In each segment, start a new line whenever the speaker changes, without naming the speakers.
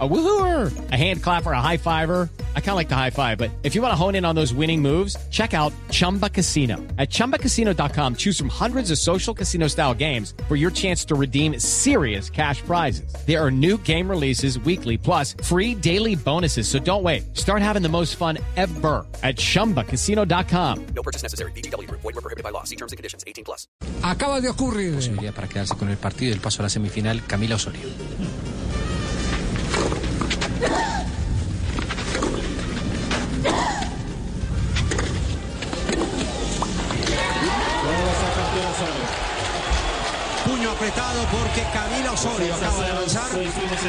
A woohooer, a hand clapper, a high fiver. I kind of like the high five, but if you want to hone in on those winning moves, check out Chumba Casino. At ChumbaCasino.com, choose from hundreds of social casino style games for your chance to redeem serious cash prizes. There are new game releases weekly, plus free daily bonuses. So don't wait. Start having the most fun ever at ChumbaCasino.com.
No purchase necessary. VGW. Void were prohibited by law. See terms and conditions. 18 plus.
Acaba de ocurrir.
Posibilidad para quedarse con el partido y el paso a la semifinal, Camila Osorio.
Apretado porque Camila Osorio acaba de avanzar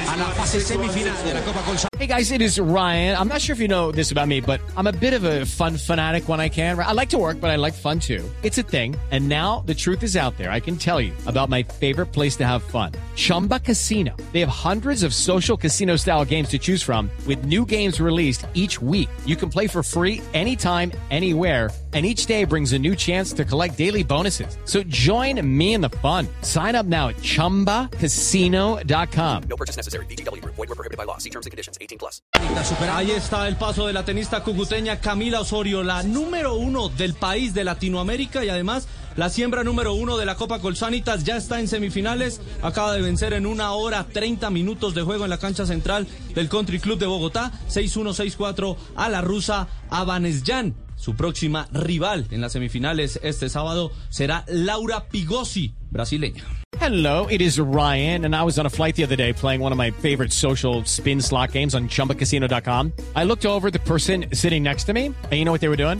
a la fase semifinal de la Copa Colsa.
Hey guys, it is Ryan. I'm not sure if you know this about me, but I'm a bit of a fun fanatic when I can. I like to work, but I like fun too. It's a thing. And now the truth is out there. I can tell you about my favorite place to have fun. Chumba Casino. They have hundreds of social casino style games to choose from with new games released each week. You can play for free anytime, anywhere and each day brings a new chance to collect daily bonuses. So join me in the fun. Sign up now at ChumbaCasino.com.
No purchase necessary. VGW. Void were prohibited by law. See terms and conditions. 18 plus.
Ahí está el paso de la tenista cucuteña Camila Osorio, la número uno del país de Latinoamérica y además la siembra número uno de la Copa Colsanitas. Ya está en semifinales. Acaba de vencer en una hora 30 minutos de juego en la cancha central del Country Club de Bogotá. 6-1, 6-4 a la rusa Avanesyan. Su próxima rival en las semifinales este sábado será Laura Pigosi, brasileña.
Hello, it is Ryan, and I was on a flight the other day playing one of my favorite social spin slot games on chumbacasino.com. I looked over the person sitting next to me, and you know what they were doing?